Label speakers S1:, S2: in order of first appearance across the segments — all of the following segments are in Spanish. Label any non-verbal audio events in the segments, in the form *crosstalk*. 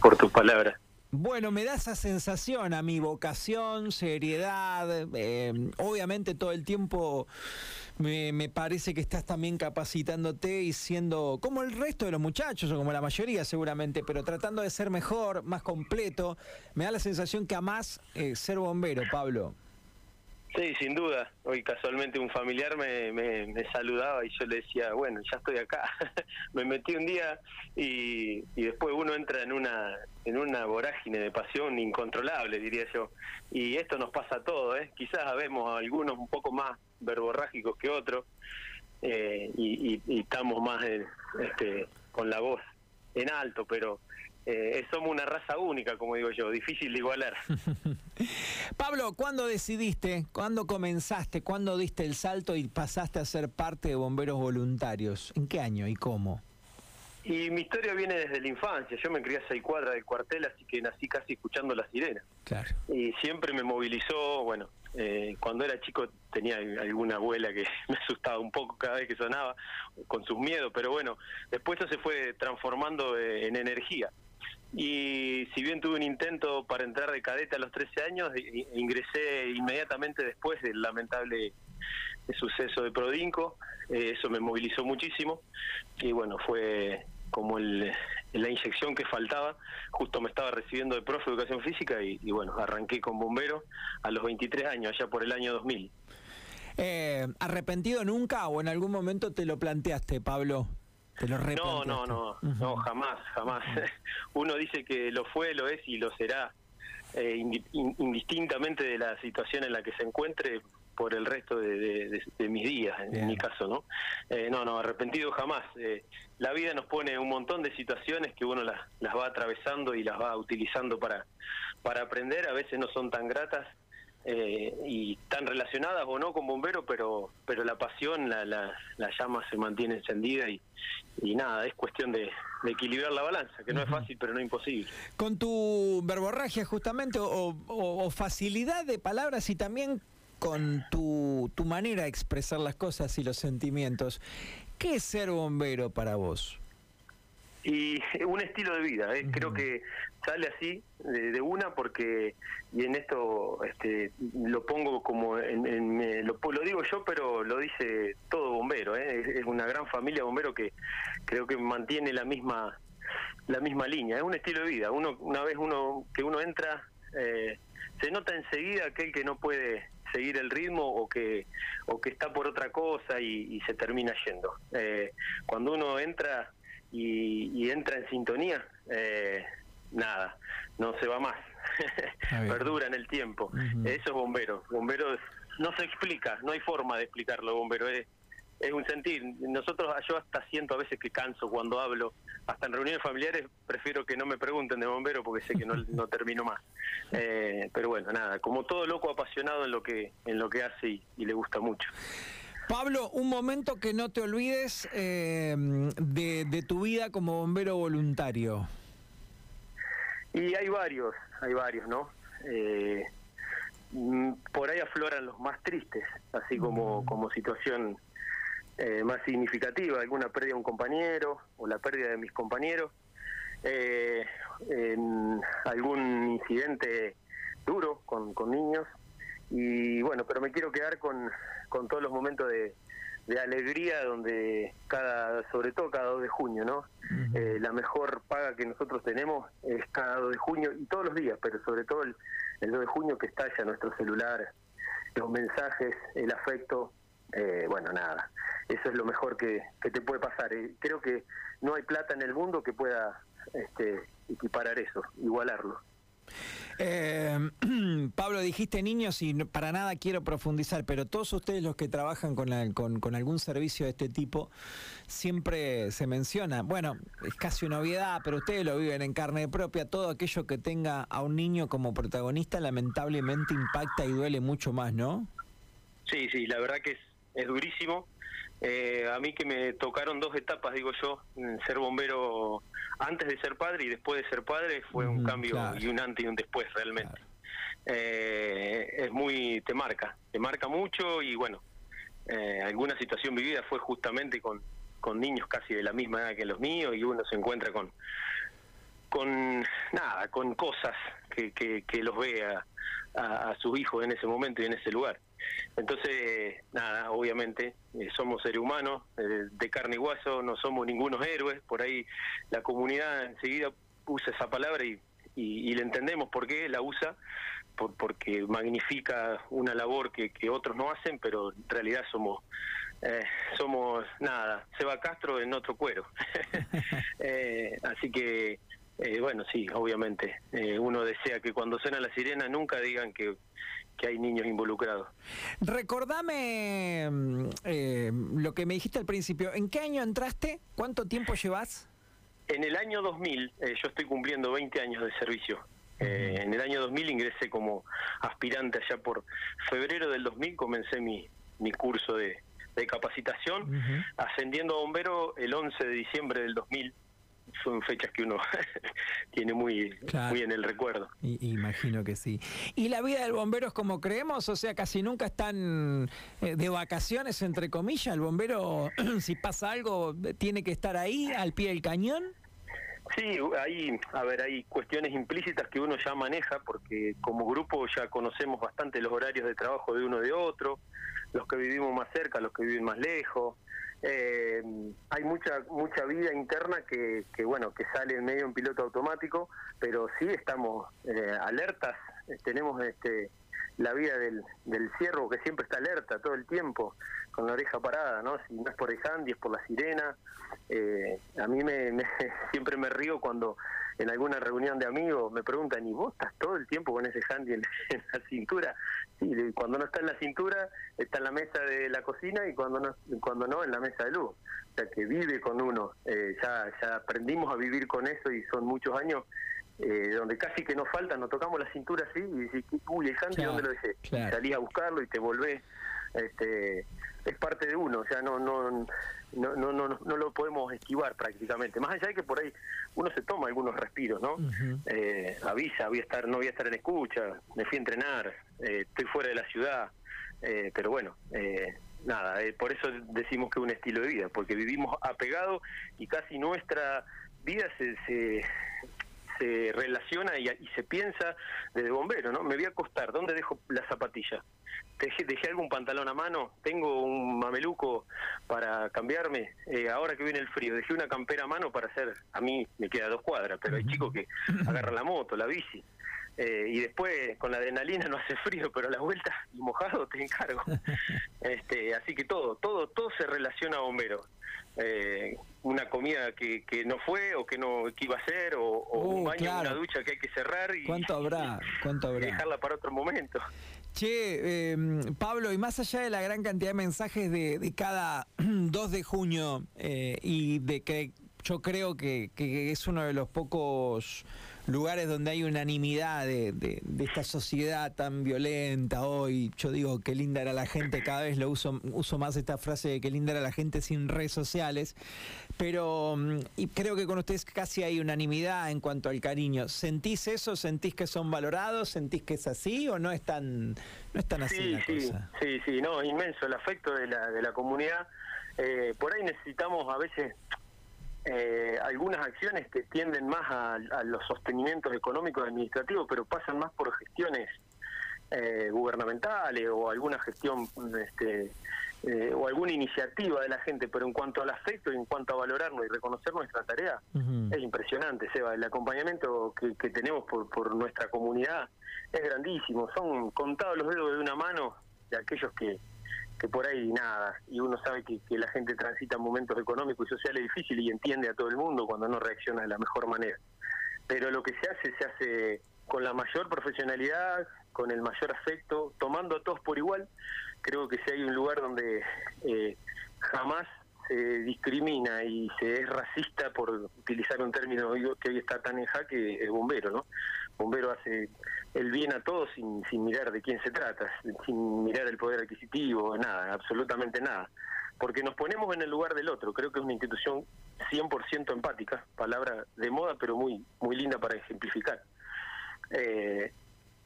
S1: por tus palabras.
S2: Bueno, me da esa sensación a mi vocación, seriedad, eh, obviamente todo el tiempo me, parece que estás también capacitándote y siendo como el resto de los muchachos, o como la mayoría seguramente, pero tratando de ser mejor, más completo. Me da la sensación que amás eh, ser bombero, Pablo.
S1: Sí, sin duda. Hoy casualmente un familiar me, me, saludaba y yo le decía, bueno, ya estoy acá. *laughs* me metí un día y, después uno entra en una en una vorágine de pasión incontrolable, diría yo. Y esto nos pasa a todos, ¿eh? Quizás vemos algunos un poco más verborrágicos que otros eh, y, estamos más este, con la voz en alto, pero eh, somos una raza única, como digo yo, difícil de igualar. *laughs*
S2: Pablo, ¿cuándo decidiste, cuándo comenzaste, cuándo diste el salto y pasaste a ser parte de Bomberos Voluntarios? ¿En qué año y cómo?
S1: Y mi historia viene desde la infancia. Yo me crié a seis cuadras del cuartel, así que nací casi escuchando la sirena.
S2: Claro.
S1: Y siempre me movilizó, bueno, eh, cuando era chico tenía alguna abuela que *laughs* me asustaba un poco cada vez que sonaba, con sus miedos, pero bueno, después eso se fue transformando eh, en energía y si bien tuve un intento para entrar de cadete a los 13 años, ingresé inmediatamente después del lamentable suceso de Prodinco, eh, eso me movilizó muchísimo y bueno, fue como el, la inyección que faltaba, justo me estaba recibiendo de profe de educación física y, bueno, arranqué con bombero a los 23 años, allá por el año 2000.
S2: Eh, ¿Arrepentido nunca o en algún momento te lo planteaste, Pablo?
S1: No, no, no, no, jamás, jamás. *laughs* Uno dice que lo fue, lo es y lo será, eh, indistintamente de la situación en la que se encuentre por el resto de, mis días, en mi caso, ¿no? Eh, no, no, arrepentido jamás. Eh, la vida nos pone un montón de situaciones que uno las, las va atravesando y las va utilizando para, para aprender, a veces no son tan gratas eh, y tan relacionadas o no con bomberos, pero pero la pasión, la, la, llama se mantiene encendida y, y nada, es cuestión de, equilibrar la balanza, que no es fácil, pero no imposible.
S2: Con tu verborragia justamente o, facilidad de palabras y también con tu, tu manera de expresar las cosas y los sentimientos, ¿qué es ser bombero para vos?
S1: Y *laughs* un estilo de vida ¿eh? creo que sale así de, una porque y en esto este lo pongo como en, lo, lo, digo yo pero lo dice todo bombero ¿eh? es, una gran familia bombero que creo que mantiene la misma la misma línea es un estilo de vida uno una vez uno que uno entra eh, se nota enseguida aquel que no puede seguir el ritmo o que o que está por otra cosa y, y se termina yendo eh, cuando uno entra y, entra en sintonía, eh, nada, no se va más, perdura en el tiempo. Eso es bombero, bombero no se explica, no hay forma de explicarlo, bombero, es, es un sentir. Nosotros, yo hasta siento a veces que canso cuando hablo, hasta en reuniones familiares prefiero que no me pregunten de bombero porque sé que no, no termino más. Eh, pero bueno, nada, como todo loco apasionado en lo que, en lo que hace y le gusta mucho.
S2: Pablo, un momento que no te olvides eh, de, tu vida como bombero voluntario.
S1: Y hay varios, hay varios, ¿no? Eh, mm, por ahí afloran los más tristes, así como, mm. como situación eh, más significativa, alguna pérdida de un compañero o la pérdida de mis compañeros, algún incidente duro con, con niños, y bueno, pero me quiero quedar con, con todos los momentos de, de alegría donde cada, sobre todo cada 2 de junio, ¿no? Eh, la mejor paga que nosotros tenemos es cada 2 de junio y todos los días, pero sobre todo el, 2 de junio que estalla nuestro celular, los mensajes, el afecto, eh, bueno, nada, eso es lo mejor que, que te puede pasar. Eh, creo que no hay plata en el mundo que pueda este, equiparar eso, igualarlo.
S2: Eh, *clears throat* Pablo, dijiste niños y para nada quiero profundizar, pero todos ustedes los que trabajan con, con, algún servicio de este tipo, siempre se menciona, bueno, es casi una obviedad, pero ustedes lo viven en carne propia, todo aquello que tenga a un niño como protagonista lamentablemente impacta y duele mucho más, ¿no?
S1: Sí, sí, la verdad que es, es durísimo. Eh, a mí que me tocaron dos etapas, digo yo, ser bombero antes de ser padre y después de ser padre fue un cambio y un antes y un después realmente. Eh, es muy, te marca, te marca mucho y bueno, eh, alguna situación vivida fue justamente con, con niños casi de la misma edad que los míos y uno se encuentra con con nada, con cosas que, que, los vea a, a sus hijos en ese momento y en ese lugar. Entonces, nada, obviamente eh, somos seres humanos, eh, de carne y hueso, no somos ningunos héroes, por ahí la comunidad enseguida usa esa palabra y, y, le entendemos por qué la usa, por, porque magnifica una labor que, que otros no hacen, pero en realidad somos eh, somos nada, Seba Castro en otro cuero. *laughs* así que, bueno, sí, obviamente, uno desea que cuando suena la sirena nunca digan que que hay niños involucrados.
S2: Recordame mm, eh, lo que me dijiste al principio. ¿En qué año entraste? ¿Cuánto tiempo llevas?
S1: En el año 2000, eh, yo estoy cumpliendo 20 años de servicio. Eh, en el año 2000 ingresé como aspirante allá por febrero del 2000, comencé mi, mi curso de, capacitación, ascendiendo a bombero el 11 de diciembre del 2000 son fechas que uno *laughs* tiene muy, muy en el recuerdo.
S2: imagino que sí. ¿Y la vida del bombero es como creemos? O sea, casi nunca están eh, de vacaciones, entre comillas. El bombero, *clears throat* si pasa algo, tiene que estar ahí, al pie del cañón.
S1: Sí, hay, a ver, hay cuestiones implícitas que uno ya maneja porque como grupo ya conocemos bastante los horarios de trabajo de uno de otro, los que vivimos más cerca, los que viven más lejos, eh, hay mucha mucha vida interna que, que, bueno que sale en medio en piloto automático pero sí estamos eh, alertas. Tenemos este la vida del, del ciervo que siempre está alerta todo el tiempo con la oreja parada no si no es por el handy es por la sirena. Eh, a mí me, *laughs* siempre me río cuando en alguna reunión de amigos me preguntan, ¿y vos estás todo el tiempo con ese handy en, la *laughs* cintura? Sí, cuando no está en la cintura, está en la mesa de la cocina y cuando no, cuando no en la mesa de luz. O sea, que vive con uno. Eh, ya, ya aprendimos a vivir con eso y son muchos años eh, donde casi que nos falta, nos tocamos la cintura así y decís, uy, el handy, ¿dónde lo dejé? Salís a buscarlo y te volvés. Este, es parte de uno, o sea, no, no, no, no, no, no lo podemos esquivar prácticamente. Más allá de que por ahí uno se toma algunos respiros, ¿no? eh, avisa, voy a estar, no voy a estar en escucha, me fui a entrenar, eh, estoy fuera de la ciudad, eh, pero bueno, eh, nada, por eso decimos que es un estilo de vida, porque vivimos apegado y casi nuestra vida se, se, se relaciona y, y, se piensa desde bombero, ¿no? Me voy a acostar, ¿dónde dejo la zapatilla? dejé, algún pantalón a mano, tengo un mameluco para cambiarme, eh, ahora que viene el frío, dejé una campera a mano para hacer, a mí me queda dos cuadras, pero hay chicos que agarran la moto, la bici, eh, y después con la adrenalina no hace frío, pero a la vuelta y mojado te encargo. *laughs* este, así que todo, todo, todo se relaciona a bombero. Eh, una comida que, que no fue o que no que iba a ser o, un uh, baño, una ducha que hay que cerrar y
S2: ¿Cuánto habrá? ¿Cuánto habrá?
S1: dejarla para otro momento.
S2: Che, em, Pablo, y más allá de la gran cantidad de mensajes de, de cada *clears throat* 2 de junio eh, y de que yo creo que, que es uno de los pocos lugares donde hay unanimidad de, de, esta sociedad tan violenta hoy. Yo digo que linda era la gente, cada vez lo uso, uso más esta frase de que linda era la gente sin redes sociales. Pero mm, y creo que con ustedes casi hay unanimidad en cuanto al cariño. ¿Sentís eso? ¿Sentís que son valorados? ¿Sentís que es así o no es tan, no es tan así
S1: sí,
S2: la
S1: sí,
S2: cosa?
S1: Sí, sí, no, inmenso el afecto de la, de la comunidad. Eh, por ahí necesitamos a veces eh, algunas acciones que tienden más a, los sostenimientos económicos administrativos, pero pasan más por gestiones eh, gubernamentales o alguna gestión este, eh, o alguna iniciativa de la gente, pero en cuanto al afecto y en cuanto a valorarnos y reconocer nuestra tarea, es impresionante, Seba. El acompañamiento que, que tenemos por, por nuestra comunidad es grandísimo. Son contados los dedos de una mano de aquellos que, que por ahí nada, y uno sabe que, que, la gente transita momentos económicos y sociales difíciles y entiende a todo el mundo cuando no reacciona de la mejor manera. Pero lo que se hace, se hace con la mayor profesionalidad, con el mayor afecto, tomando a todos por igual. Creo que si hay un lugar donde eh, jamás se discrimina y se es racista por utilizar un término que hoy está tan en jaque, es bombero, ¿no? Bombero hace el bien a todos sin, mirar de quién se trata, sin mirar el poder adquisitivo, nada, absolutamente nada. Porque nos ponemos en el lugar del otro, creo que es una institución 100% empática, palabra de moda pero muy, muy linda para ejemplificar. Eh,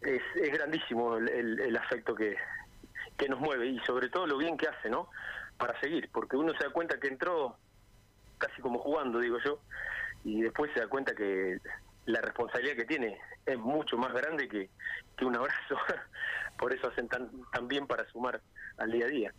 S1: es, es, grandísimo el, el, afecto que, que nos mueve y sobre todo lo bien que hace, ¿no? Para seguir, porque uno se da cuenta que entró casi como jugando, digo yo, y después se da cuenta que la responsabilidad que tiene es mucho más grande que, un abrazo. *laughs* Por eso hacen tan, tan bien para sumar al día a día.